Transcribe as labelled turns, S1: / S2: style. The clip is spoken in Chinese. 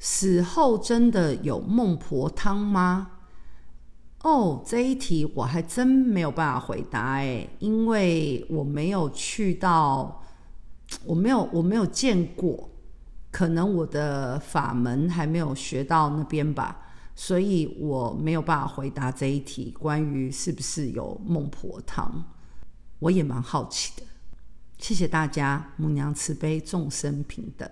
S1: 死后真的有孟婆汤吗？哦这一题我还真没有办法回答诶因为我没有去到我没有我没有见过可能我的法门还没有学到那边吧所以我没有办法回答这一题关于是不是有孟婆汤。我也蛮好奇的。谢谢大家母娘慈悲众生平等。